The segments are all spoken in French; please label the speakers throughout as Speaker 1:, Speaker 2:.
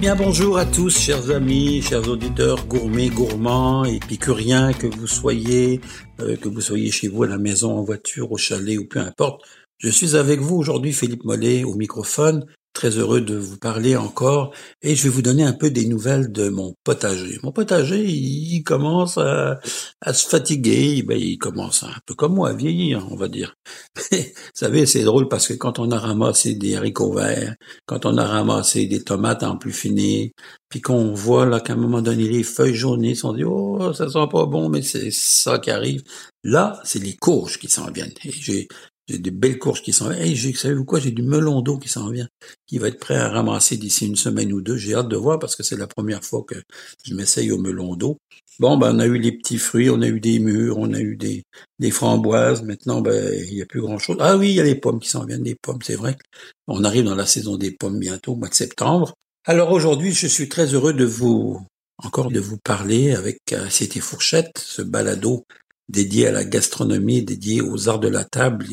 Speaker 1: bien bonjour à tous, chers amis, chers auditeurs, gourmets, gourmands, épicuriens, que vous soyez, euh, que vous soyez chez vous à la maison, en voiture, au chalet ou peu importe. Je suis avec vous aujourd'hui, Philippe Mollet, au microphone, très heureux de vous parler encore et je vais vous donner un peu des nouvelles de mon potager. Mon potager, il commence à, se fatiguer, ben, il commence un peu comme moi à vieillir, on va dire. vous savez, c'est drôle parce que quand on a ramassé des haricots verts, quand on a ramassé des tomates en plus finies, puis qu'on voit là qu'à un moment donné les feuilles jaunies sont dit oh ça sent pas bon mais c'est ça qui arrive. Là, c'est les courges qui s'en viennent. Et j'ai j'ai des belles courges qui s'en viennent. Hey, savez-vous quoi? J'ai du melon d'eau qui s'en vient, qui va être prêt à ramasser d'ici une semaine ou deux. J'ai hâte de voir parce que c'est la première fois que je m'essaye au melon d'eau. Bon, ben, on a eu les petits fruits, on a eu des mûres, on a eu des, des framboises. Maintenant, ben, il n'y a plus grand chose. Ah oui, il y a les pommes qui s'en viennent, des pommes, c'est vrai. On arrive dans la saison des pommes bientôt, au mois de septembre. Alors aujourd'hui, je suis très heureux de vous, encore de vous parler avec euh, C'était Fourchette, ce balado dédié à la gastronomie, dédié aux arts de la table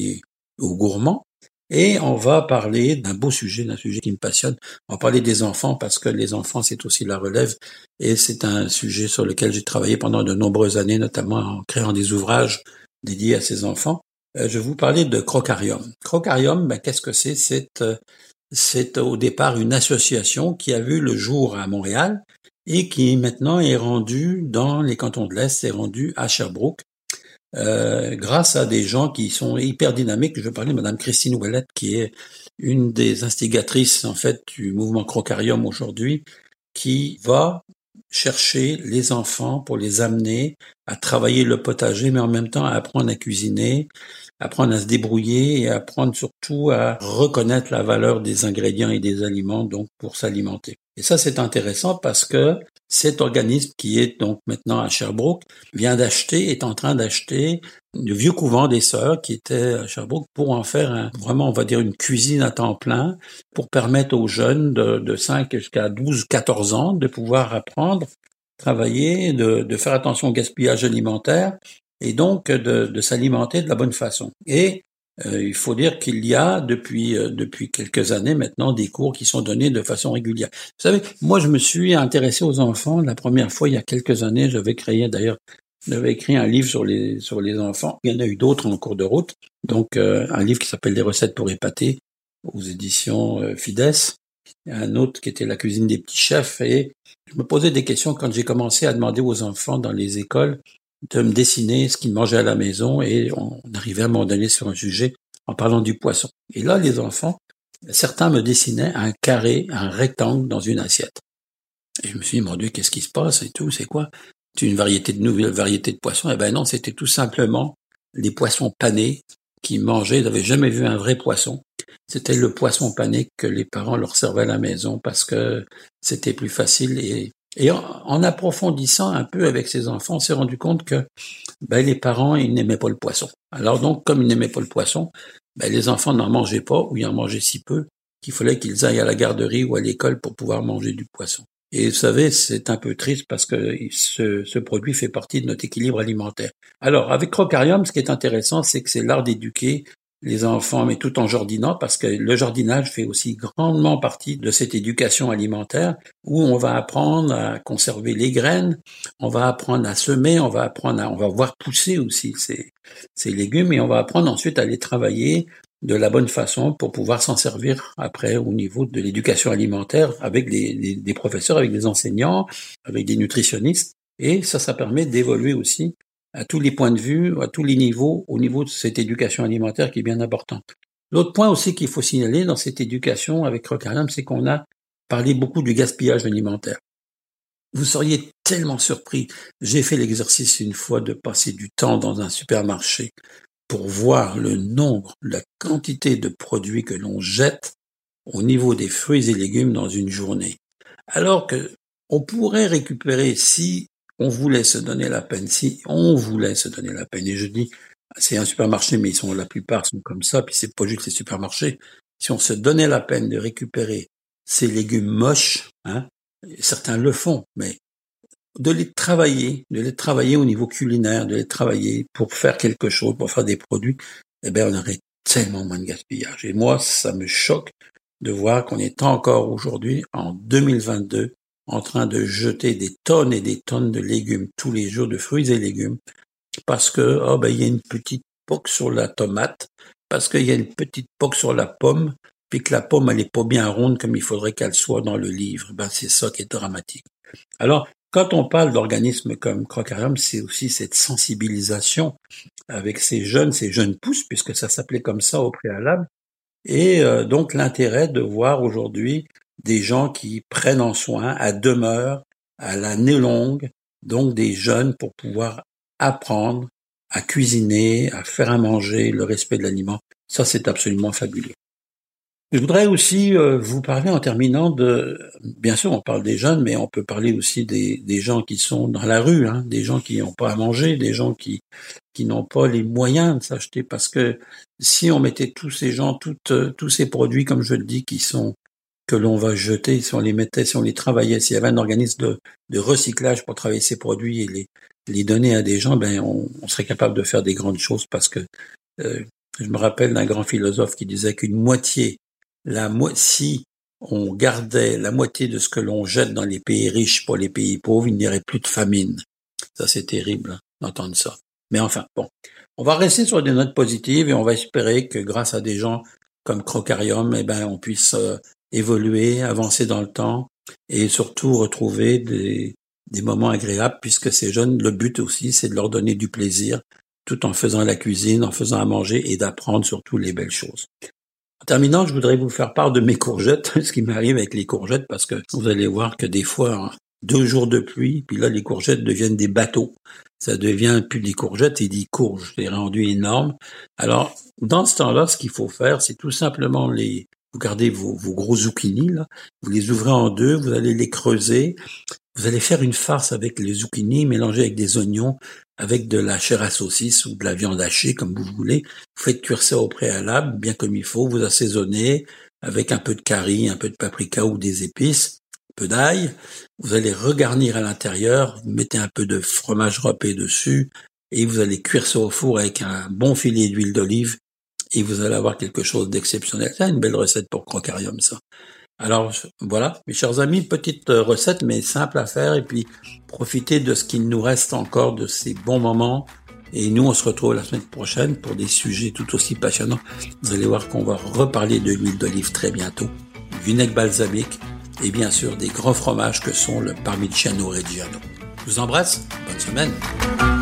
Speaker 1: aux gourmands. Et on va parler d'un beau sujet, d'un sujet qui me passionne. On va parler des enfants parce que les enfants, c'est aussi la relève. Et c'est un sujet sur lequel j'ai travaillé pendant de nombreuses années, notamment en créant des ouvrages dédiés à ces enfants. Euh, je vais vous parler de Crocarium. Crocarium, ben, qu'est-ce que c'est? C'est euh, c'est au départ une association qui a vu le jour à Montréal et qui maintenant est rendue dans les cantons de l'Est, est rendue à Sherbrooke euh, grâce à des gens qui sont hyper dynamiques. Je parler de Madame Christine Ouellette, qui est une des instigatrices en fait du mouvement Crocarium aujourd'hui, qui va chercher les enfants pour les amener à travailler le potager, mais en même temps à apprendre à cuisiner, apprendre à se débrouiller et apprendre surtout à reconnaître la valeur des ingrédients et des aliments donc pour s'alimenter. Et ça c'est intéressant parce que cet organisme qui est donc maintenant à Sherbrooke vient d'acheter, est en train d'acheter le vieux couvent des sœurs qui était à Sherbrooke pour en faire un, vraiment, on va dire, une cuisine à temps plein pour permettre aux jeunes de, de 5 jusqu'à 12, 14 ans de pouvoir apprendre, travailler, de, de faire attention au gaspillage alimentaire et donc de, de s'alimenter de la bonne façon. Et euh, il faut dire qu'il y a depuis euh, depuis quelques années maintenant des cours qui sont donnés de façon régulière. Vous savez, moi je me suis intéressé aux enfants la première fois il y a quelques années. J'avais créé d'ailleurs, j'avais écrit un livre sur les sur les enfants. Il y en a eu d'autres en cours de route. Donc euh, un livre qui s'appelle Les recettes pour épater aux éditions Fides. Un autre qui était La cuisine des petits chefs. Et je me posais des questions quand j'ai commencé à demander aux enfants dans les écoles de me dessiner ce qu'ils mangeaient à la maison et on arrivait à un moment sur un sujet en parlant du poisson. Et là, les enfants, certains me dessinaient un carré, un rectangle dans une assiette. Et je me suis dit, mon Dieu, qu'est-ce qui se passe et tout, c'est quoi? C'est une variété de nouvelles variétés de poissons? Eh ben non, c'était tout simplement les poissons panés qui mangeaient, ils n'avaient jamais vu un vrai poisson. C'était le poisson pané que les parents leur servaient à la maison parce que c'était plus facile et et en, approfondissant un peu avec ses enfants, on s'est rendu compte que ben, les parents, ils n'aimaient pas le poisson. Alors donc, comme ils n'aimaient pas le poisson, ben, les enfants n'en mangeaient pas ou ils en mangeaient si peu qu'il fallait qu'ils aillent à la garderie ou à l'école pour pouvoir manger du poisson. Et vous savez, c'est un peu triste parce que ce, ce, produit fait partie de notre équilibre alimentaire. Alors, avec Crocarium, ce qui est intéressant, c'est que c'est l'art d'éduquer les enfants, mais tout en jardinant, parce que le jardinage fait aussi grandement partie de cette éducation alimentaire, où on va apprendre à conserver les graines, on va apprendre à semer, on va apprendre à, on va voir pousser aussi ces, ces légumes, et on va apprendre ensuite à les travailler de la bonne façon pour pouvoir s'en servir après au niveau de l'éducation alimentaire avec des, des professeurs, avec des enseignants, avec des nutritionnistes. Et ça, ça permet d'évoluer aussi à tous les points de vue, à tous les niveaux, au niveau de cette éducation alimentaire qui est bien importante. L'autre point aussi qu'il faut signaler dans cette éducation avec Rocarium, c'est qu'on a parlé beaucoup du gaspillage alimentaire. Vous seriez tellement surpris. J'ai fait l'exercice une fois de passer du temps dans un supermarché pour voir le nombre, la quantité de produits que l'on jette au niveau des fruits et légumes dans une journée. Alors que on pourrait récupérer, si on voulait se donner la peine, si on voulait se donner la peine, et je dis, c'est un supermarché, mais ils sont, la plupart sont comme ça, puis c'est pas juste les supermarchés. Si on se donnait la peine de récupérer ces légumes moches, hein, certains le font, mais de les travailler, de les travailler au niveau culinaire, de les travailler pour faire quelque chose, pour faire des produits, eh ben, on aurait tellement moins de gaspillage. Et moi, ça me choque de voir qu'on est encore aujourd'hui, en 2022, en train de jeter des tonnes et des tonnes de légumes tous les jours, de fruits et légumes, parce que oh ben il y a une petite poque sur la tomate, parce qu'il y a une petite poque sur la pomme, puis que la pomme elle est pas bien ronde comme il faudrait qu'elle soit dans le livre. Ben c'est ça qui est dramatique. Alors quand on parle d'organismes comme Crocarium, c'est aussi cette sensibilisation avec ces jeunes, ces jeunes pousses, puisque ça s'appelait comme ça au préalable, et euh, donc l'intérêt de voir aujourd'hui des gens qui prennent en soin à demeure, à l'année longue, donc des jeunes pour pouvoir apprendre à cuisiner, à faire à manger, le respect de l'aliment. Ça, c'est absolument fabuleux. Je voudrais aussi euh, vous parler en terminant de, bien sûr, on parle des jeunes, mais on peut parler aussi des, gens qui sont dans la rue, hein, des gens qui n'ont pas à manger, des gens qui n'ont pas les moyens de s'acheter, parce que si on mettait tous ces gens, tous ces produits, comme je le dis, qui sont que l'on va jeter, si on les mettait, si on les travaillait, s'il y avait un organisme de, recyclage pour travailler ces produits et les, les donner à des gens, ben on, on serait capable de faire des grandes choses parce que euh, je me rappelle d'un grand philosophe qui disait qu'une moitié, la mo si on gardait la moitié de ce que l'on jette dans les pays riches pour les pays pauvres, il n'y aurait plus de famine. Ça c'est terrible hein, d'entendre ça. Mais enfin, bon, on va rester sur des notes positives et on va espérer que grâce à des gens comme Crocarium, eh ben, on puisse euh, évoluer, avancer dans le temps et surtout retrouver des, moments agréables puisque ces jeunes, le but aussi, c'est de leur donner du plaisir tout en faisant la cuisine, en faisant à manger et d'apprendre surtout les belles choses. En terminant, je voudrais vous faire part de mes courgettes, ce qui m'arrive avec les courgettes, parce que vous allez voir que des fois, hein, deux jours de pluie, puis là, les courgettes deviennent des bateaux. Ça devient plus des courgettes et des courges. C'est rendu énorme. Alors, dans ce temps-là, ce qu'il faut faire, c'est tout simplement les, vous gardez vos, vos gros zucchini, là, vous les ouvrez en deux, vous allez les creuser, vous allez faire une farce avec les zucchini mélangés avec des oignons, avec de la chair à saucisse ou de la viande hachée, comme vous voulez. Vous faites cuire ça au préalable, bien comme il faut. Vous assaisonnez avec un peu de curry, un peu de paprika ou des épices, un peu d'ail. Vous allez regarnir à l'intérieur, vous mettez un peu de fromage râpé dessus et vous allez cuire ça au four avec un bon filet d'huile d'olive et vous allez avoir quelque chose d'exceptionnel. C'est une belle recette pour crocarium, ça. Alors voilà, mes chers amis, petite euh, recette mais simple à faire et puis profitez de ce qu'il nous reste encore de ces bons moments. Et nous, on se retrouve la semaine prochaine pour des sujets tout aussi passionnants. Vous allez voir qu'on va reparler de l'huile d'olive très bientôt, vinaigre balsamique et bien sûr des grands fromages que sont le Parmigiano Reggiano. Je vous embrasse, bonne semaine.